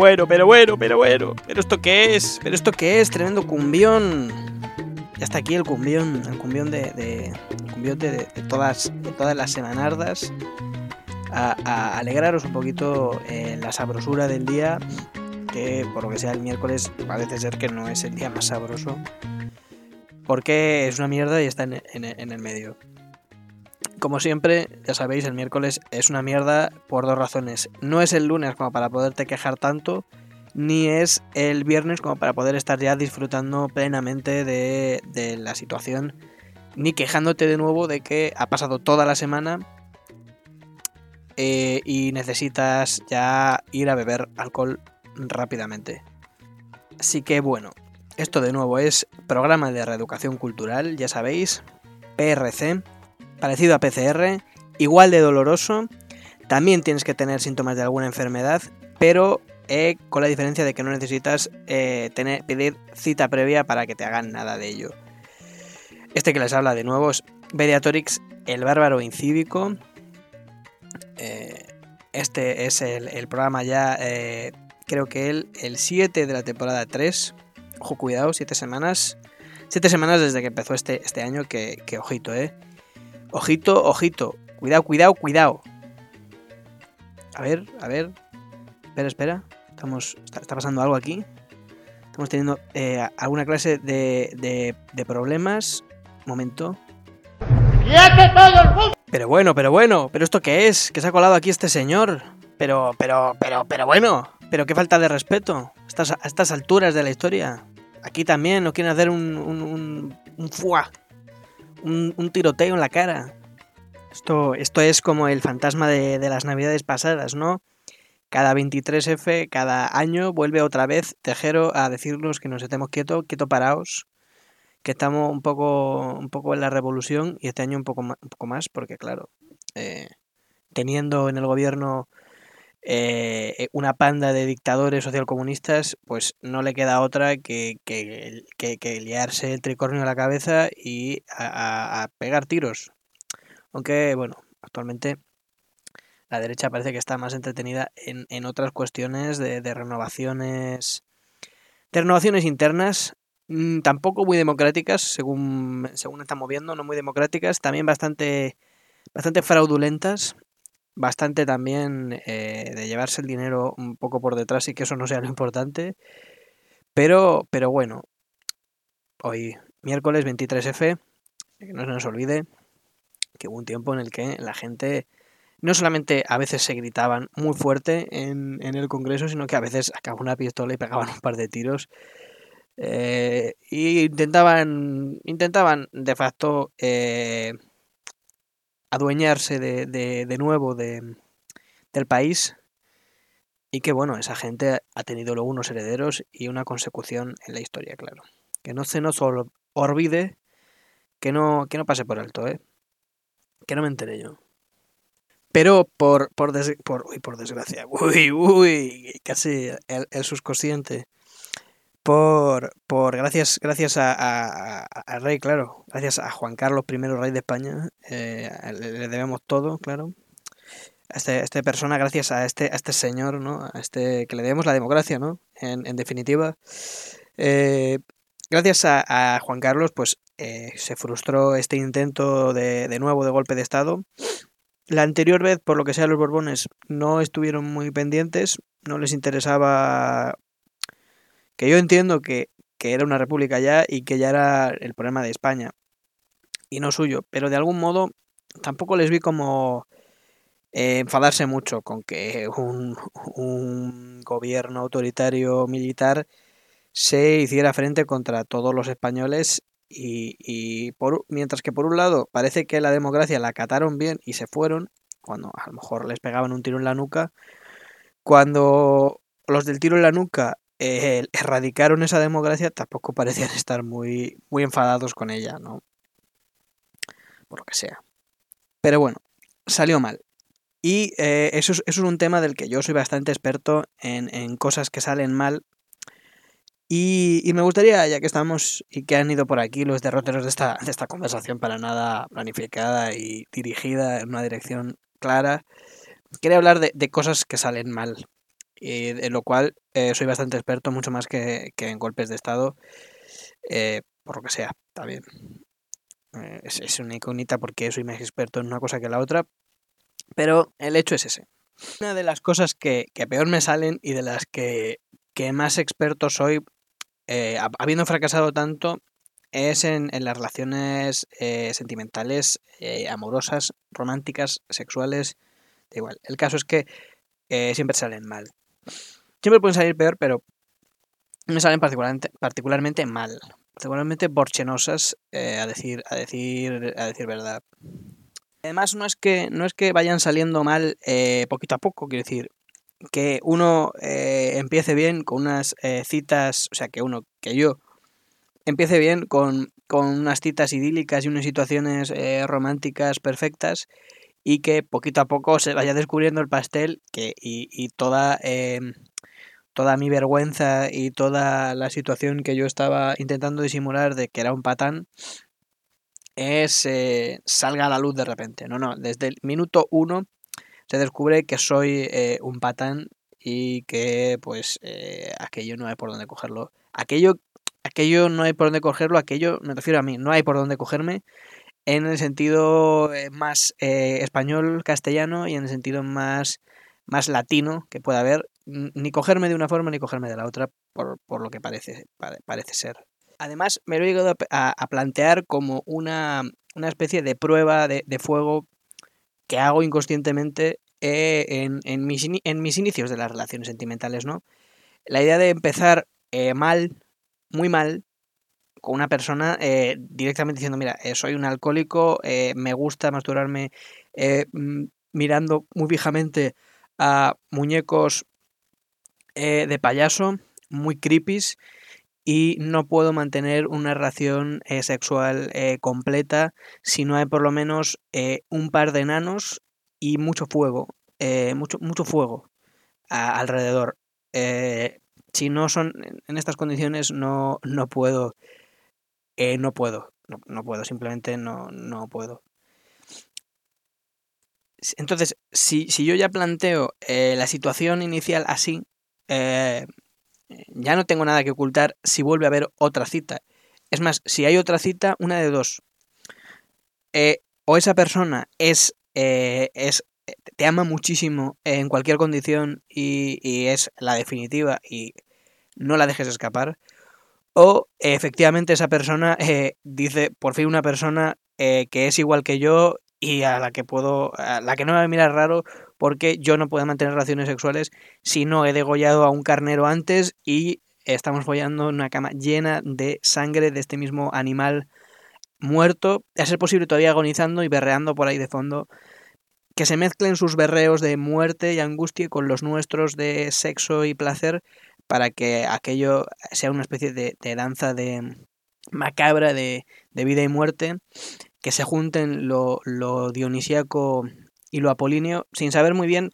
Bueno, pero bueno, pero bueno. ¿Pero esto qué es? ¿Pero esto qué es? Tremendo cumbión. Ya está aquí el cumbión, el cumbión de, de, cumbión de, todas, de todas las semanardas. A, alegraros un poquito en la sabrosura del día, que por lo que sea el miércoles parece ser que no es el día más sabroso, porque es una mierda y está en, en el medio. Como siempre, ya sabéis, el miércoles es una mierda por dos razones. No es el lunes como para poderte quejar tanto, ni es el viernes como para poder estar ya disfrutando plenamente de, la situación, ni quejándote de nuevo de que ha pasado toda la semana eh, y necesitas ya ir a beber alcohol rápidamente. Así que bueno, esto de nuevo es programa de reeducación cultural, ya sabéis, PRC parecido a PCR, igual de doloroso, también tienes que tener síntomas de alguna enfermedad, pero eh, con la diferencia de que no necesitas eh, tener, pedir cita previa para que te hagan nada de ello. Este que les habla de nuevo es Mediatorix, el bárbaro incívico. Eh, este es el, programa ya, creo que el, el 7 de la temporada 3. Ojo, cuidado, 7 semanas. 7 semanas desde que empezó este, este año, que, que ojito, eh. Ojito, ojito. Cuidado, cuidado, cuidado. A ver, a ver. Espera, espera. Estamos, está, pasando algo aquí. Estamos teniendo eh, alguna clase de, de, de problemas. momento. Pero bueno, pero bueno. ¿Pero esto qué es? ¿Qué se ha colado aquí este señor? Pero, pero, pero, pero bueno. Pero qué falta de respeto. Estas, a estas alturas de la historia. Aquí también nos quieren hacer un, un, un, un fuá un, tiroteo en la cara. Esto, esto es como el fantasma de, las navidades pasadas, ¿no? Cada 23F, cada año, vuelve otra vez Tejero a decirnos que nos estemos quietos, quieto paraos, que estamos un poco, un poco en la revolución y este año un poco un poco más porque claro, eh, teniendo en el gobierno eh, una panda de dictadores socialcomunistas, pues no le queda otra que, que, que, liarse el tricornio a la cabeza y a, pegar tiros. Aunque, bueno, actualmente la derecha parece que está más entretenida en, en otras cuestiones de, de, renovaciones de renovaciones internas mm, tampoco muy democráticas según según están moviendo no muy democráticas también bastante bastante fraudulentas bastante también eh, de llevarse el dinero un poco por detrás y que eso no sea lo importante. Pero, pero bueno, hoy miércoles 23F, que no se nos olvide que hubo un tiempo en el que la gente no solamente a veces se gritaban muy fuerte en, en el Congreso, sino que a veces sacaban una pistola y pegaban un par de tiros. Eh, y intentaban, intentaban de facto eh, adueñarse de, de, de nuevo de, del país y que bueno, esa gente ha tenido luego unos herederos y una consecución en la historia, claro. Que no se nos olvide, que no, que no pase por alto, ¿eh? Que no me enteré yo. Pero por, por, por, uy, por desgracia, uy, uy, casi el, el subconsciente por, por gracias, gracias a, al rey, claro, gracias a Juan Carlos I, rey de España, eh, le, debemos todo, claro. A este, esta persona, gracias a este, a este señor, ¿no? A este, que le debemos la democracia, ¿no? En, en definitiva. Eh, gracias a, a, Juan Carlos, pues eh, se frustró este intento de, de nuevo de golpe de Estado. La anterior vez, por lo que sea, los Borbones no estuvieron muy pendientes, no les interesaba que yo entiendo que, era una república ya y que ya era el problema de España y no suyo, pero de algún modo tampoco les vi como eh, enfadarse mucho con que un, un, gobierno autoritario militar se hiciera frente contra todos los españoles y, y por, mientras que por un lado parece que la democracia la acataron bien y se fueron, cuando a lo mejor les pegaban un tiro en la nuca, cuando los del tiro en la nuca erradicaron esa democracia, tampoco parecían estar muy, muy enfadados con ella, ¿no? Por lo que sea. Pero bueno, salió mal. Y eh, eso, es, un tema del que yo soy bastante experto en, cosas que salen mal. Y, me gustaría, ya que estamos y que han ido por aquí los derroteros de esta, de esta conversación para nada planificada y dirigida en una dirección clara, quería hablar de cosas que salen mal y en lo cual eh, soy bastante experto, mucho más que, que en golpes de Estado, eh, por lo que sea, está bien. Eh, es, una incógnita porque soy más experto en una cosa que la otra, pero el hecho es ese. Una de las cosas que, que peor me salen y de las que, que más experto soy, eh, habiendo fracasado tanto, es en, en las relaciones sentimentales, amorosas, románticas, sexuales, da igual. El caso es que siempre salen mal. Siempre pueden salir peor, pero me salen particularmente, mal. Particularmente borchenosas, eh, a decir, a decir, a decir verdad. Además, no es que, no es que vayan saliendo mal eh, poquito a poco, quiero decir, que uno eh, empiece bien con unas citas, o sea, que uno, que yo, empiece bien con, con unas citas idílicas y unas situaciones románticas perfectas y que poquito a poco se vaya descubriendo el pastel que, y, y toda, eh, toda mi vergüenza y toda la situación que yo estaba intentando disimular de que era un patán es eh, salga a la luz de repente. No, no, desde el minuto uno se descubre que soy eh, un patán y que pues eh, aquello no hay por dónde cogerlo. Aquello, aquello no hay por dónde cogerlo, aquello me refiero a mí, no hay por dónde cogerme en el sentido eh, más eh, español, castellano y en el sentido más, más latino que pueda haber, ni cogerme de una forma ni cogerme de la otra, por, por lo que parece, pare, parece ser. Además, me lo he llegado a, a plantear como una, una, especie de prueba de, de fuego que hago inconscientemente eh, en, en, mis en, mis inicios de las relaciones sentimentales, ¿no? La idea de empezar mal, muy mal, con una persona eh, directamente diciendo, mira, eh, soy un alcohólico, eh, me gusta masturbarme eh, mirando muy fijamente a muñecos de payaso, muy creepies, y no puedo mantener una relación sexual completa si no hay por lo menos un par de enanos y mucho fuego, mucho, mucho fuego alrededor. Si no son en estas condiciones no, no puedo, eh, no puedo, no, no, puedo, simplemente no, no puedo. Entonces, si, si yo ya planteo eh, la situación inicial así, eh, ya no tengo nada que ocultar si vuelve a haber otra cita. Es más, si hay otra cita, una de dos. O esa persona es, es te ama muchísimo en cualquier condición y, es la definitiva y no la dejes escapar. O efectivamente esa persona eh, dice, por fin una persona eh, que es igual que yo y a la que puedo, a la que no me va a mirar raro porque yo no puedo mantener relaciones sexuales si no he degollado a un carnero antes y estamos follando una cama llena de sangre de este mismo animal muerto, a ser posible todavía agonizando y berreando por ahí de fondo, que se mezclen sus berreos de muerte y angustia con los nuestros de sexo y placer para que aquello sea una especie de, danza de macabra de, de, vida y muerte, que se junten lo, lo dionisíaco y lo apolíneo, sin saber muy bien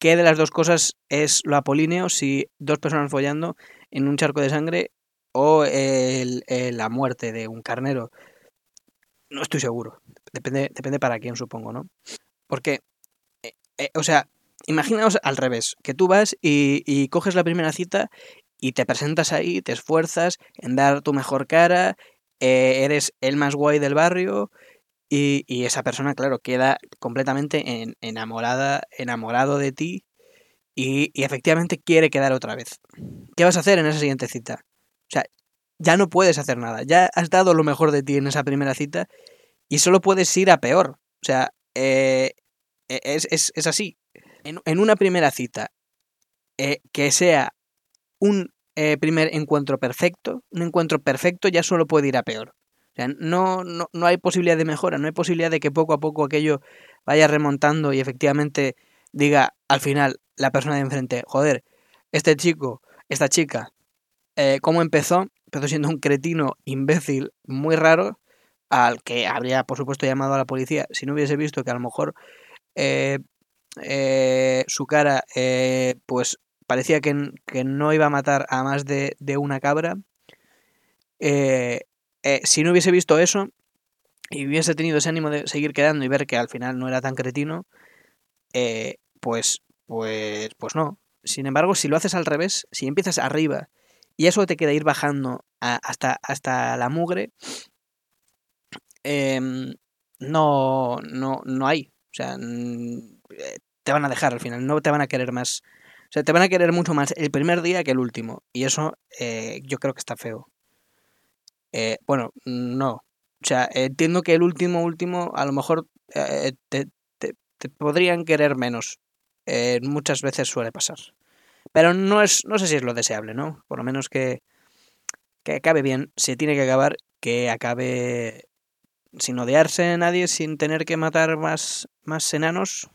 qué de las dos cosas es lo apolíneo, si dos personas follando en un charco de sangre o la muerte de un carnero. No estoy seguro. Depende, depende para quién, supongo, ¿no? Porque, eh, eh, o sea, imaginaos al revés, que tú vas y, coges la primera cita y te presentas ahí, te esfuerzas en dar tu mejor cara, eh, eres el más guay del barrio, y, esa persona, claro, queda completamente en, enamorada, enamorado de ti y, efectivamente quiere quedar otra vez. ¿Qué vas a hacer en esa siguiente cita? O sea, ya no puedes hacer nada. Ya has dado lo mejor de ti en esa primera cita y solo puedes ir a peor. O sea, eh, es, es, es, así. En, en, una primera cita, eh, que sea un eh, primer encuentro perfecto, un encuentro perfecto ya solo puede ir a peor. O sea, no, no, no hay posibilidad de mejora, no hay posibilidad de que poco a poco aquello vaya remontando y efectivamente diga al final la persona de enfrente, joder, este chico, esta chica, eh, ¿cómo empezó? Empezó siendo un cretino imbécil muy raro, al que habría por supuesto llamado a la policía si no hubiese visto que a lo mejor eh, eh, su cara eh, pues parecía que, que, no iba a matar a más de, de una cabra. Eh, eh, si no hubiese visto eso y hubiese tenido ese ánimo de seguir quedando y ver que al final no era tan cretino, eh, pues, pues, pues no. Sin embargo, si lo haces al revés, si empiezas arriba y eso te queda ir bajando hasta, hasta la mugre, em, no, no, no hay. O sea, te van a dejar al final, no te van a querer más. O sea, te van a querer mucho más el primer día que el último. Y eso eh, yo creo que está feo. Eh, bueno, no. O sea, entiendo que el último, último, a lo mejor te, te, podrían querer menos. muchas veces suele pasar. Pero no es, no sé si es lo deseable, ¿no? Por lo menos que, que acabe bien. Se tiene que acabar, que acabe sin odiarse a nadie, sin tener que matar más, más enanos.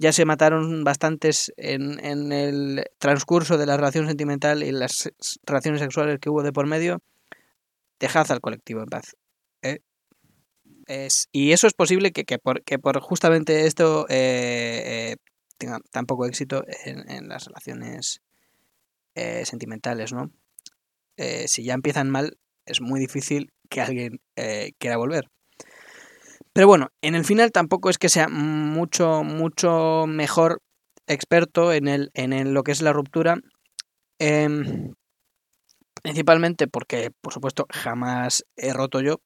Ya se mataron bastantes en, en el transcurso de la relación sentimental y las relaciones sexuales que hubo de por medio. Dejad al colectivo en paz. ¿eh? Y eso es posible que, que, por, que por justamente esto eh, eh, tenga tan poco éxito en, en las relaciones eh, sentimentales, ¿no? Si ya empiezan mal, es muy difícil que alguien quiera volver. Pero bueno, en el final tampoco es que sea mucho, mucho mejor experto en, el, en lo que es la ruptura. Em, principalmente porque, por supuesto, jamás he roto yo.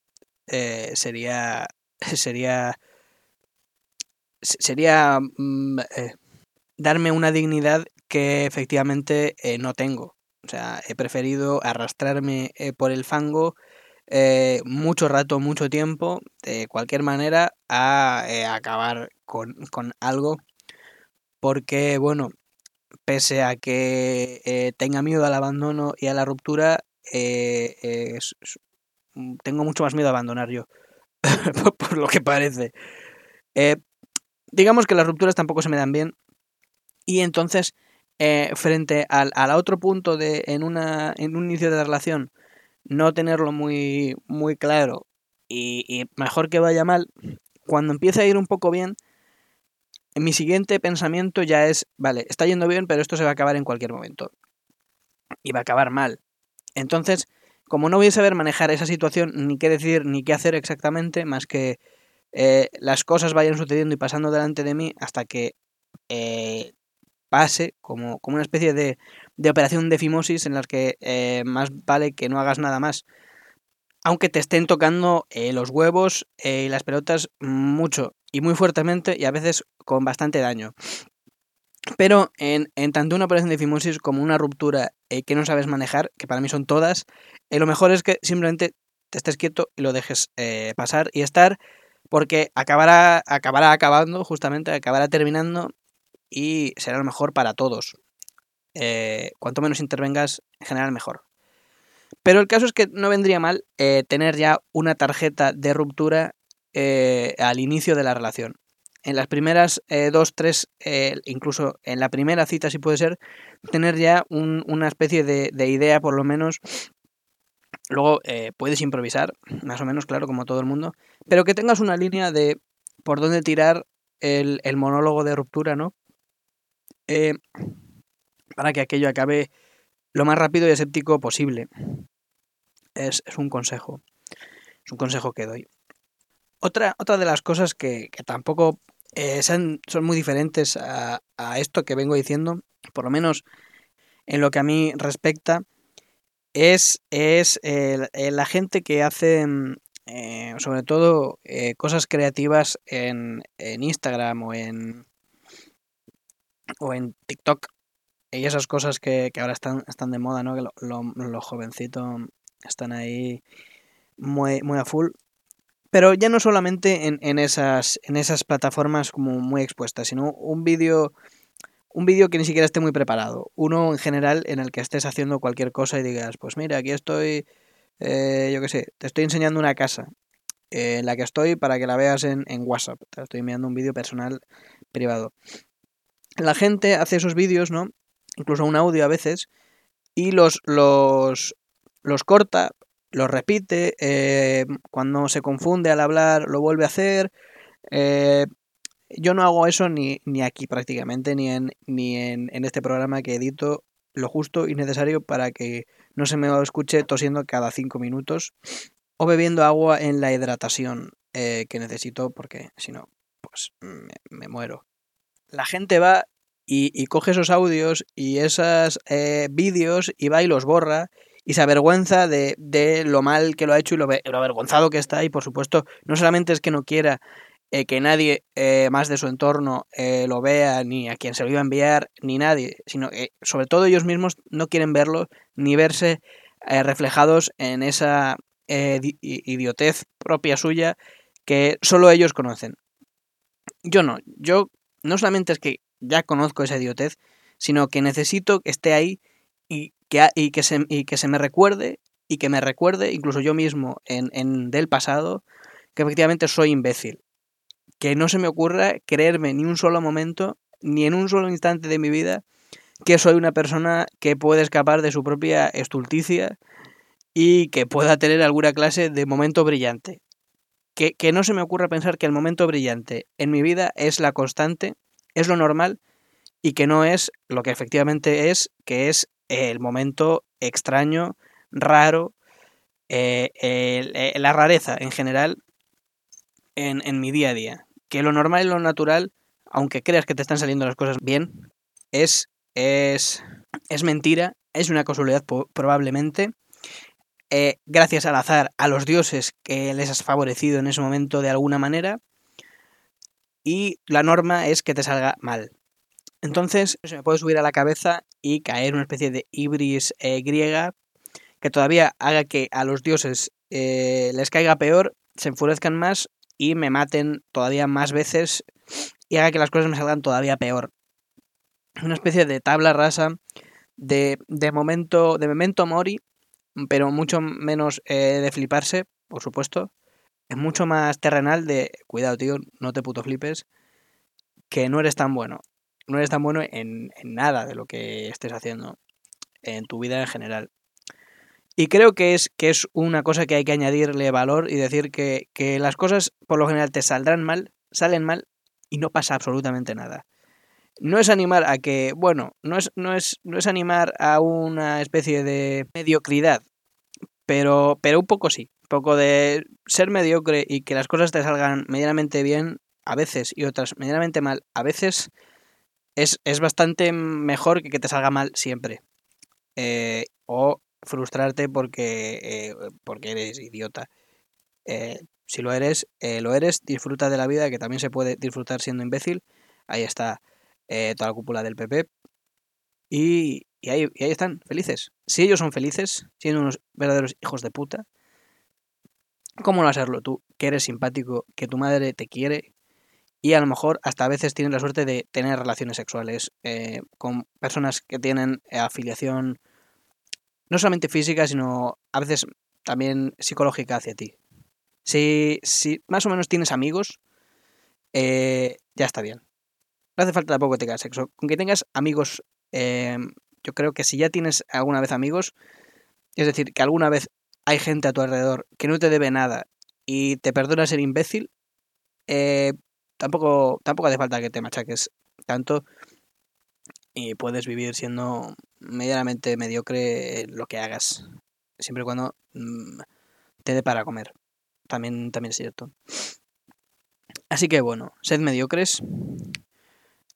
Eh, sería. Sería. Sería. Mm, eh, darme una dignidad que efectivamente no tengo. O sea, he preferido arrastrarme por el fango eh, mucho rato, mucho tiempo, de cualquier manera, a eh, acabar con, algo. Porque, bueno, pese a que eh, tenga miedo al abandono y a la ruptura, tengo mucho más miedo a abandonar yo, por, lo que parece. digamos que las rupturas tampoco se me dan bien. Y entonces, frente al, al, otro punto de en, una, en un inicio de la relación, no tenerlo muy, muy claro y, mejor que vaya mal, cuando empieza a ir un poco bien, mi siguiente pensamiento ya es, vale, está yendo bien, pero esto se va a acabar en cualquier momento. Y va a acabar mal. Entonces, como no voy a saber manejar esa situación, ni qué decir, ni qué hacer exactamente, más que eh, las cosas vayan sucediendo y pasando delante de mí hasta que eh, pase, como, como una especie de, de operación de fimosis en las que eh, más vale que no hagas nada más. Aunque te estén tocando eh, los huevos eh, y las pelotas mucho y muy fuertemente y a veces con bastante daño. Pero en, tanto una operación de fimosis como una ruptura que no sabes manejar, que para mí son todas, lo mejor es que simplemente te estés quieto y lo dejes pasar y estar, porque acabará, acabará acabando, justamente, acabará terminando y será lo mejor para todos. Eh, cuanto menos intervengas, en general mejor. Pero el caso es que no vendría mal eh, tener ya una tarjeta de ruptura eh, al inicio de la relación. En las primeras dos, tres, incluso en la primera cita si puede ser, tener ya una especie de, idea por lo menos Luego puedes improvisar, más o menos, claro, como todo el mundo, pero que tengas una línea de por dónde tirar el, el monólogo de ruptura, ¿no? Eh, para que aquello acabe lo más rápido y escéptico posible. Es, un consejo. Es un consejo que doy. Otra, otra de las cosas que, tampoco eh, son, muy diferentes a, esto que vengo diciendo, por lo menos en lo que a mí respecta, es, es la gente que hace eh, sobre todo cosas creativas en, en Instagram o en, o en TikTok y esas cosas que, ahora están, de moda, ¿no? Que los jovencitos están ahí muy, muy a full. Pero ya no solamente en, esas, en esas plataformas como muy expuestas, sino un vídeo un vídeo que ni siquiera esté muy preparado. Uno en general en el que estés haciendo cualquier cosa y digas, pues mira, aquí estoy, eh, yo qué sé, te estoy enseñando una casa eh, en la que estoy para que la veas en, en WhatsApp. Te estoy enviando un vídeo personal privado la gente hace esos vídeos, ¿no? Incluso un audio a veces, y los, los, los corta, los repite, eh, cuando se confunde al hablar lo vuelve a hacer. Eh, yo no hago eso ni, ni aquí prácticamente, ni, en, ni en, en, este programa que edito lo justo y necesario para que no se me escuche tosiendo cada cinco minutos o bebiendo agua en la hidratación eh, que necesito porque si no, pues me muero la gente va y, coge esos audios y esos eh, vídeos y va y los borra y se avergüenza de, de, lo mal que lo ha hecho y lo, avergonzado que está y por supuesto no solamente es que no quiera eh, que nadie eh, más de su entorno lo vea, ni a quien se lo iba a enviar, ni nadie, sino que sobre todo ellos mismos no quieren verlo ni verse reflejados en esa idiotez propia suya que solo ellos conocen. Yo no, yo no solamente es que ya conozco esa idiotez, sino que necesito que esté ahí y que, y que, se, y que se me recuerde y que me recuerde, incluso yo mismo en, en del pasado, que efectivamente soy imbécil que no se me ocurra creerme ni un solo momento, ni en un solo instante de mi vida, que soy una persona que puede escapar de su propia estulticia y que pueda tener alguna clase de momento brillante. Que, que, no se me ocurra pensar que el momento brillante en mi vida es la constante, es lo normal y que no es lo que efectivamente es, que es el momento extraño, raro, eh, eh, la rareza en general en, en mi día a día que lo normal y lo natural, aunque creas que te están saliendo las cosas bien, es, es, es mentira, es una casualidad probablemente. Eh, gracias al azar, a los dioses que les has favorecido en ese momento de alguna manera. Y la norma es que te salga mal. Entonces se me puede subir a la cabeza y caer una especie de ibris eh, griega que todavía haga que a los dioses eh, les caiga peor, se enfurezcan más y me maten todavía más veces y haga que las cosas me salgan todavía peor. Una especie de tabla rasa de, de momento, de memento mori, pero mucho menos eh, de fliparse, por supuesto. Es mucho más terrenal de, cuidado tío, no te puto flipes, que no eres tan bueno. No eres tan bueno en, nada de lo que estés haciendo, en tu vida en general. Y creo que es, que es una cosa que hay que añadirle valor y decir que, que las cosas por lo general te saldrán mal, salen mal y no pasa absolutamente nada. No es animar a que, bueno, no es, no es, no es animar a una especie de mediocridad, pero, pero un poco sí. Poco de ser mediocre y que las cosas te salgan medianamente bien a veces y otras medianamente mal a veces es, es bastante mejor que que te salga mal siempre. Eh, o frustrarte porque, eh, porque eres idiota. Eh, si lo eres, lo eres, disfruta de la vida, que también se puede disfrutar siendo imbécil. Ahí está toda la cúpula del PP. Y, y, ahí, y ahí están, felices. Si ellos son felices, siendo unos verdaderos hijos de puta, ¿cómo no hacerlo tú? Que eres simpático, que tu madre te quiere y a lo mejor hasta a veces tienes la suerte de tener relaciones sexuales con personas que tienen afiliación no solamente física, sino a veces también psicológica hacia ti. Si, más o menos tienes amigos, eh, ya está bien. No hace falta tampoco que tengas sexo. Con que tengas amigos, eh, yo creo que si ya tienes alguna vez amigos, es decir, que alguna vez hay gente a tu alrededor que no te debe nada y te perdona ser imbécil, eh, tampoco, tampoco hace falta que te machaques tanto y puedes vivir siendo medianamente mediocre lo que hagas, siempre y cuando mm, te dé para comer. También, también es cierto. Así que bueno, sed mediocres,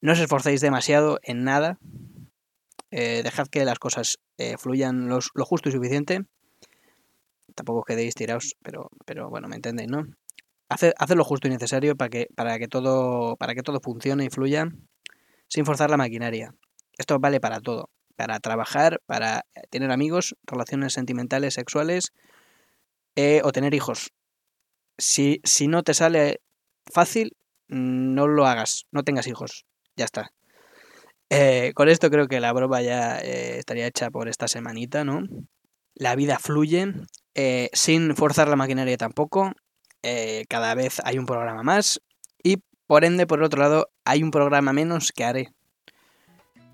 no os esforcéis demasiado en nada, eh, dejad que las cosas eh, fluyan lo justo y suficiente. Tampoco quedéis tirados, pero, pero bueno, me entendéis, ¿no? Haced, lo justo y necesario para que, para que todo, para que todo funcione y fluya sin forzar la maquinaria. Esto vale para todo, para trabajar, para tener amigos, relaciones sentimentales, sexuales eh, o tener hijos. Si, si no te sale fácil, no lo hagas, no tengas hijos, ya está. Eh, con esto creo que la broma ya eh, estaría hecha por esta semanita, ¿no? La vida fluye, sin forzar la maquinaria tampoco. cada vez hay un programa más y por ende, por el otro lado, hay un programa menos que haré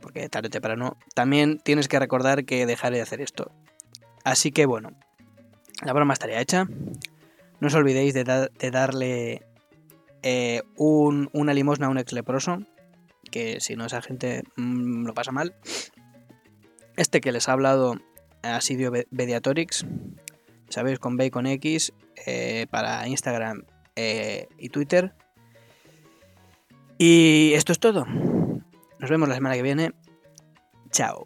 porque tarde o temprano también tienes que recordar que dejaré de hacer esto. Así que bueno, la broma estaría hecha. No os olvidéis de, darle eh, una limosna a un ex leproso, que si no esa gente mm, lo pasa mal. Este que les ha hablado ha sido Mediatorix, sabéis, con B con X, eh, para Instagram eh, y Twitter. Y esto es todo. Nos vemos la semana que viene. Chao.